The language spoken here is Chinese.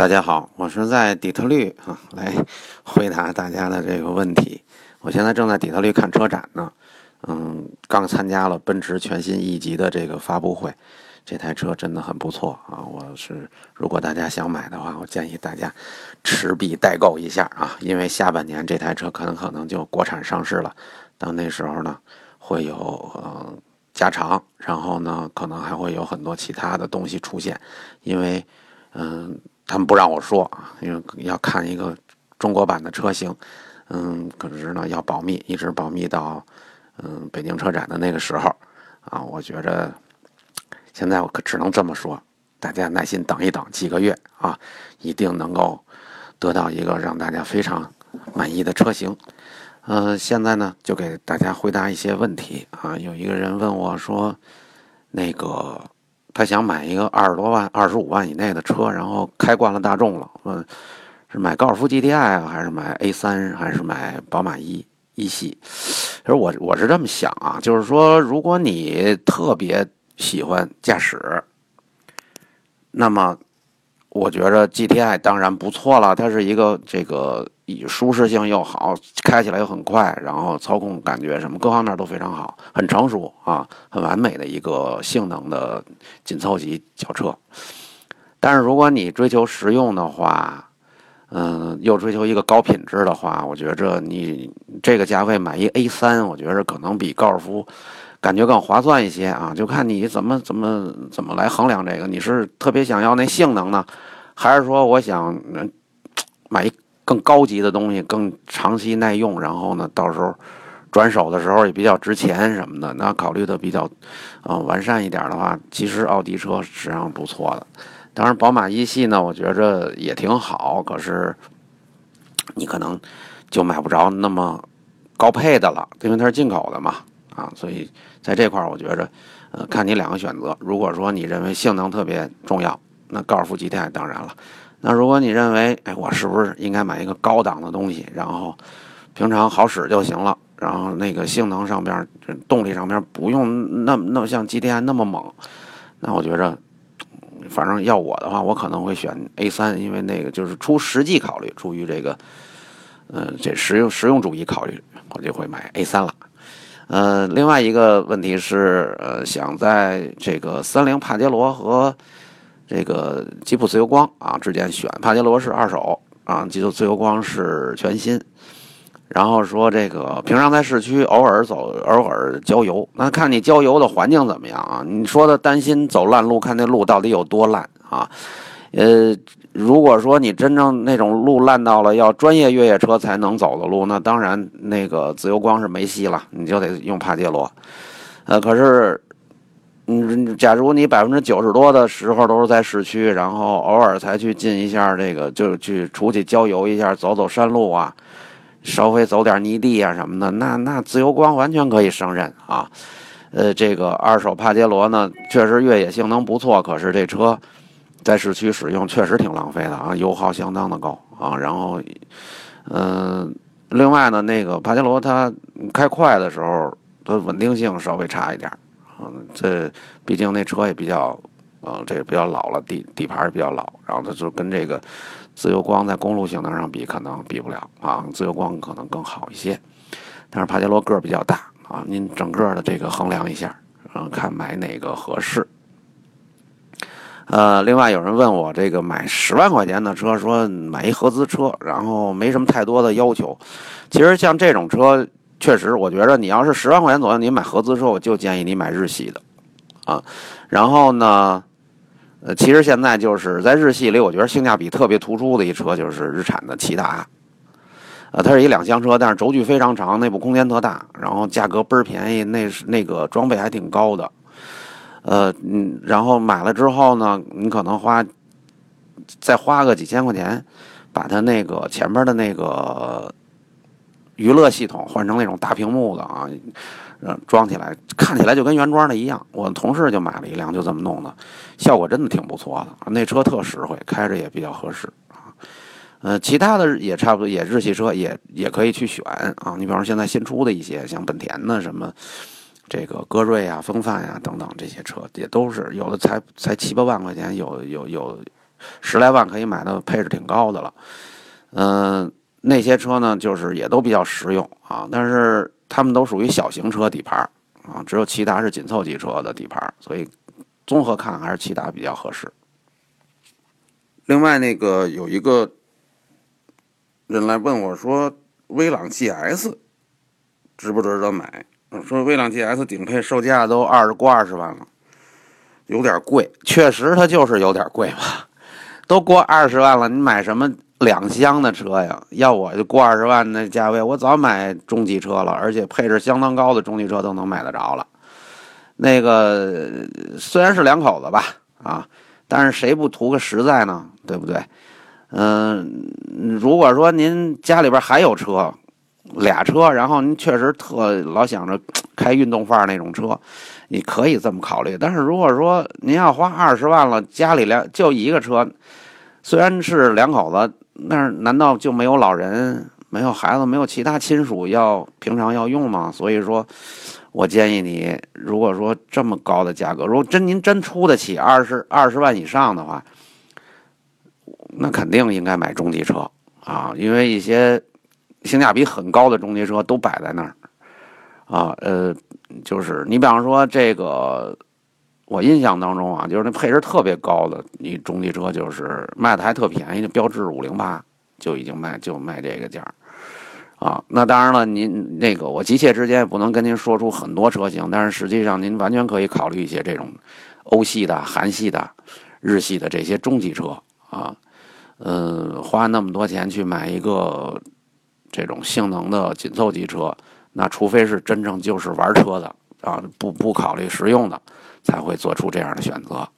大家好，我是在底特律啊，来回答大家的这个问题。我现在正在底特律看车展呢，嗯，刚参加了奔驰全新 E 级的这个发布会，这台车真的很不错啊。我是如果大家想买的话，我建议大家持币代购一下啊，因为下半年这台车可能可能就国产上市了，到那时候呢会有呃加长，然后呢可能还会有很多其他的东西出现，因为嗯。他们不让我说啊，因为要看一个中国版的车型，嗯，可是呢要保密，一直保密到嗯北京车展的那个时候啊。我觉着现在我可只能这么说，大家耐心等一等几个月啊，一定能够得到一个让大家非常满意的车型。嗯，现在呢就给大家回答一些问题啊。有一个人问我说，那个。他想买一个二十多万、二十五万以内的车，然后开惯了大众了，问是买高尔夫 GTI 啊，还是买 A 三，还是买宝马一一系？其实我我是这么想啊，就是说，如果你特别喜欢驾驶，那么。我觉着 GTI 当然不错了，它是一个这个以舒适性又好，开起来又很快，然后操控感觉什么各方面都非常好，很成熟啊，很完美的一个性能的紧凑级轿车。但是如果你追求实用的话，嗯，又追求一个高品质的话，我觉着你这个价位买一 A 三我觉着可能比高尔夫。感觉更划算一些啊，就看你怎么怎么怎么来衡量这个。你是特别想要那性能呢，还是说我想买一更高级的东西，更长期耐用，然后呢，到时候转手的时候也比较值钱什么的？那考虑的比较啊完善一点的话，其实奥迪车实际上不错的。当然，宝马一系呢，我觉着也挺好，可是你可能就买不着那么高配的了，因为它是进口的嘛。啊，所以在这块儿，我觉着，呃，看你两个选择。如果说你认为性能特别重要，那高尔夫 GTI 当然了。那如果你认为，哎，我是不是应该买一个高档的东西，然后平常好使就行了，然后那个性能上边、动力上边不用那么那么像 GTI 那么猛？那我觉着，反正要我的话，我可能会选 A3，因为那个就是出实际考虑，出于这个，嗯，这实用实用主义考虑，我就会买 A3 了。呃，另外一个问题是，呃，想在这个三菱帕杰罗和这个吉普自由光啊之间选，帕杰罗是二手啊，吉普自由光是全新。然后说这个平常在市区偶尔走，偶尔郊游，那看你郊游的环境怎么样啊？你说的担心走烂路，看那路到底有多烂啊？呃。如果说你真正那种路烂到了要专业越野车才能走的路，那当然那个自由光是没戏了，你就得用帕杰罗。呃，可是，嗯，假如你百分之九十多的时候都是在市区，然后偶尔才去进一下这个，就去出去郊游一下，走走山路啊，稍微走点泥地啊什么的，那那自由光完全可以胜任啊。呃，这个二手帕杰罗呢，确实越野性能不错，可是这车。在市区使用确实挺浪费的啊，油耗相当的高啊。然后，嗯，另外呢，那个帕杰罗它开快的时候，它稳定性稍微差一点啊。这毕竟那车也比较，呃，这个比较老了，底底盘也比较老。然后它就跟这个自由光在公路性能上比，可能比不了啊。自由光可能更好一些，但是帕杰罗个儿比较大啊。您整个的这个衡量一下，嗯，看买哪个合适。呃，另外有人问我这个买十万块钱的车，说买一合资车，然后没什么太多的要求。其实像这种车，确实我觉得你要是十万块钱左右，你买合资车，我就建议你买日系的，啊。然后呢，呃，其实现在就是在日系里，我觉得性价比特别突出的一车就是日产的骐达，呃，它是一两厢车，但是轴距非常长，内部空间特大，然后价格倍儿便宜，那是那个装备还挺高的。呃，嗯，然后买了之后呢，你可能花再花个几千块钱，把它那个前边的那个娱乐系统换成那种大屏幕的啊，装起来看起来就跟原装的一样。我同事就买了一辆，就这么弄的，效果真的挺不错的。那车特实惠，开着也比较合适啊。呃，其他的也差不多，也日系车也也可以去选啊。你比方说现在新出的一些，像本田的什么。这个歌瑞啊、风范呀等等这些车也都是有的才才七八万块钱，有有有十来万可以买到配置挺高的了。嗯，那些车呢，就是也都比较实用啊，但是他们都属于小型车底盘啊，只有骐达是紧凑级车的底盘，所以综合看还是骐达比较合适。另外，那个有一个人来问我说，威朗 GS 值不值得买？说威朗 GS 顶配售价都二十过二十万了，有点贵。确实，它就是有点贵吧。都过二十万了，你买什么两厢的车呀？要我就过二十万那价位，我早买中级车了，而且配置相当高的中级车都能买得着了。那个虽然是两口子吧，啊，但是谁不图个实在呢？对不对？嗯，如果说您家里边还有车。俩车，然后您确实特老想着开运动范儿那种车，你可以这么考虑。但是如果说您要花二十万了，家里两就一个车，虽然是两口子，那难道就没有老人、没有孩子、没有其他亲属要平常要用吗？所以说，我建议你，如果说这么高的价格，如果真您真出得起二十二十万以上的话，那肯定应该买中级车啊，因为一些。性价比很高的中级车都摆在那儿，啊，呃，就是你比方说这个，我印象当中啊，就是那配置特别高的你中级车，就是卖的还特便宜，标致五零八就已经卖就卖这个价啊。那当然了，您那个我急切之间也不能跟您说出很多车型，但是实际上您完全可以考虑一些这种欧系的、韩系的、日系的这些中级车啊，嗯，花那么多钱去买一个。这种性能的紧凑级车，那除非是真正就是玩车的啊，不不考虑实用的，才会做出这样的选择。